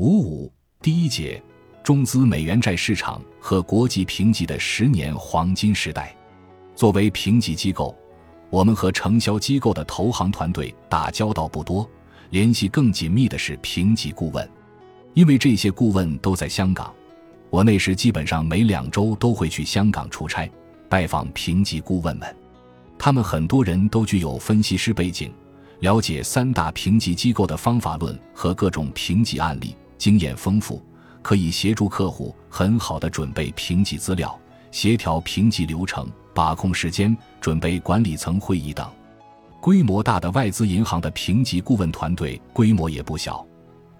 五五第一节，中资美元债市场和国际评级的十年黄金时代。作为评级机构，我们和承销机构的投行团队打交道不多，联系更紧密的是评级顾问，因为这些顾问都在香港。我那时基本上每两周都会去香港出差，拜访评级顾问们。他们很多人都具有分析师背景，了解三大评级机构的方法论和各种评级案例。经验丰富，可以协助客户很好的准备评级资料，协调评级流程，把控时间，准备管理层会议等。规模大的外资银行的评级顾问团队规模也不小，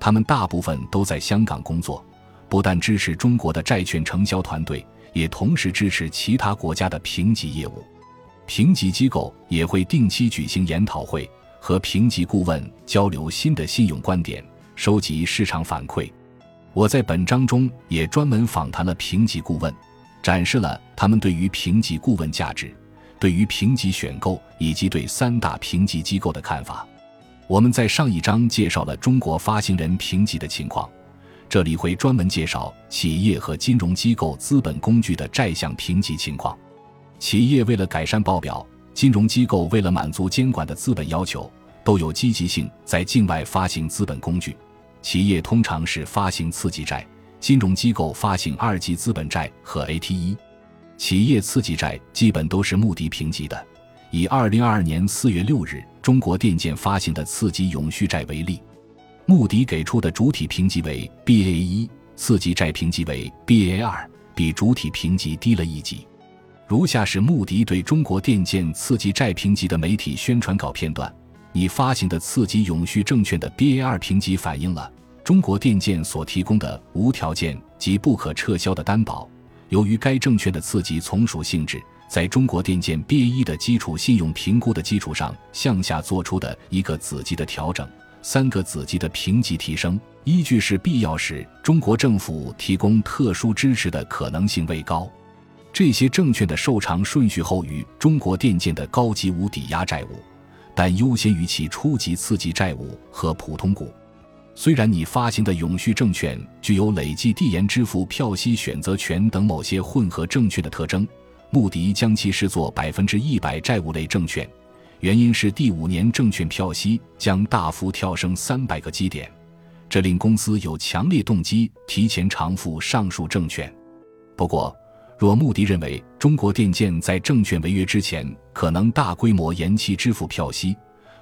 他们大部分都在香港工作，不但支持中国的债券承销团队，也同时支持其他国家的评级业务。评级机构也会定期举行研讨会，和评级顾问交流新的信用观点。收集市场反馈，我在本章中也专门访谈了评级顾问，展示了他们对于评级顾问价值、对于评级选购以及对三大评级机构的看法。我们在上一章介绍了中国发行人评级的情况，这里会专门介绍企业和金融机构资本工具的债项评级情况。企业为了改善报表，金融机构为了满足监管的资本要求，都有积极性在境外发行资本工具。企业通常是发行次级债，金融机构发行二级资本债和 AT1。企业次级债基本都是穆迪评级的。以二零二二年四月六日中国电建发行的次级永续债为例，穆迪给出的主体评级为 Baa1，次级债评级为 Baa2，比主体评级低了一级。如下是穆迪对中国电建次级债评级的媒体宣传稿片段。你发行的次级永续证券的 Ba2 评级反映了中国电建所提供的无条件及不可撤销的担保。由于该证券的次级从属性质，在中国电建 B A 一的基础信用评估的基础上向下做出的一个子级的调整，三个子级的评级提升依据是必要时中国政府提供特殊支持的可能性未高。这些证券的受偿顺序后于中国电建的高级无抵押债务。但优先于其初级、次级债务和普通股。虽然你发行的永续证券具有累计递延支付票息选择权等某些混合证券的特征，穆迪将其视作百分之一百债务类证券，原因是第五年证券票息将大幅跳升三百个基点，这令公司有强烈动机提前偿付上述证券。不过，若穆迪认为中国电建在证券违约之前可能大规模延期支付票息，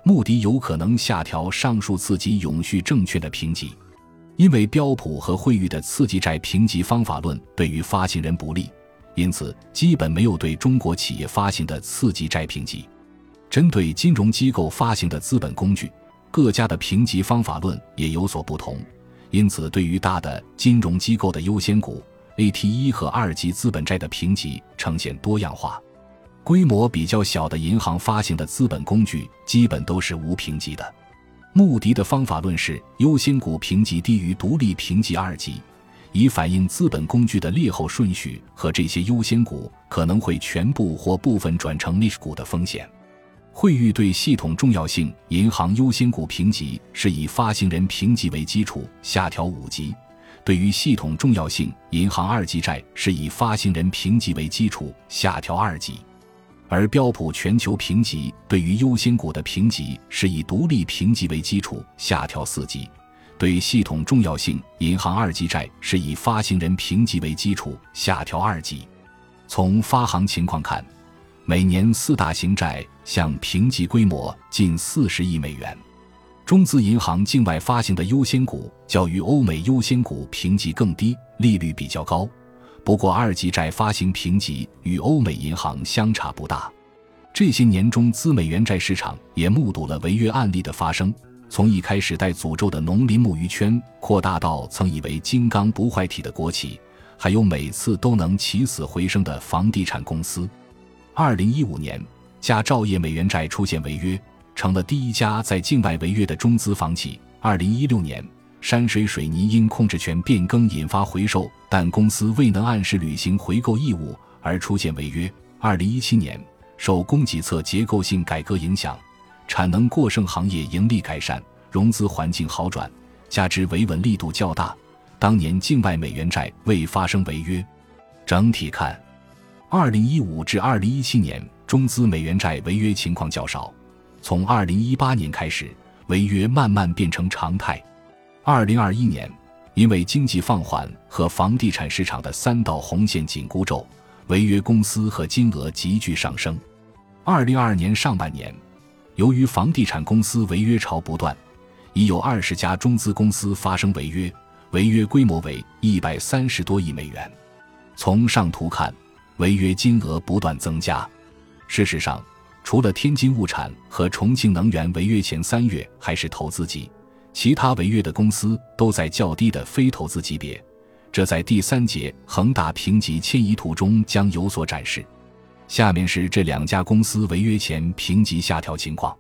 穆迪有可能下调上述次级永续证券的评级。因为标普和惠誉的次级债评级方法论对于发行人不利，因此基本没有对中国企业发行的次级债评级。针对金融机构发行的资本工具，各家的评级方法论也有所不同，因此对于大的金融机构的优先股。AT 一和二级资本债的评级呈现多样化，规模比较小的银行发行的资本工具基本都是无评级的。穆迪的方法论是优先股评级低于独立评级二级，以反映资本工具的劣后顺序和这些优先股可能会全部或部分转成劣股的风险。惠誉对系统重要性银行优先股评级是以发行人评级为基础下调五级。对于系统重要性银行二级债是以发行人评级为基础下调二级，而标普全球评级对于优先股的评级是以独立评级为基础下调四级，对系统重要性银行二级债是以发行人评级为基础下调二级。从发行情况看，每年四大型债项评级规模近四十亿美元。中资银行境外发行的优先股较于欧美优先股评级更低，利率比较高。不过，二级债发行评级与欧美银行相差不大。这些年中资美元债市场也目睹了违约案例的发生，从一开始带诅咒的农林牧渔圈，扩大到曾以为金刚不坏体的国企，还有每次都能起死回生的房地产公司。二零一五年，佳兆业美元债出现违约。成了第一家在境外违约的中资房企。二零一六年，山水水泥因控制权变更引发回售，但公司未能按时履行回购义务而出现违约。二零一七年，受供给侧结构性改革影响，产能过剩行业盈利改善，融资环境好转，加之维稳力度较大，当年境外美元债未发生违约。整体看，二零一五至二零一七年中资美元债违约情况较少，从二零一八年开始，违约慢慢变成常态。二零二一年，因为经济放缓和房地产市场的三道红线紧箍咒，违约公司和金额急剧上升。二零二二年上半年，由于房地产公司违约潮不断，已有二十家中资公司发生违约，违约规模为一百三十多亿美元。从上图看，违约金额不断增加。事实上，除了天津物产和重庆能源违约前三月还是投资级。其他违约的公司都在较低的非投资级别，这在第三节恒大评级迁移图中将有所展示。下面是这两家公司违约前评级下调情况。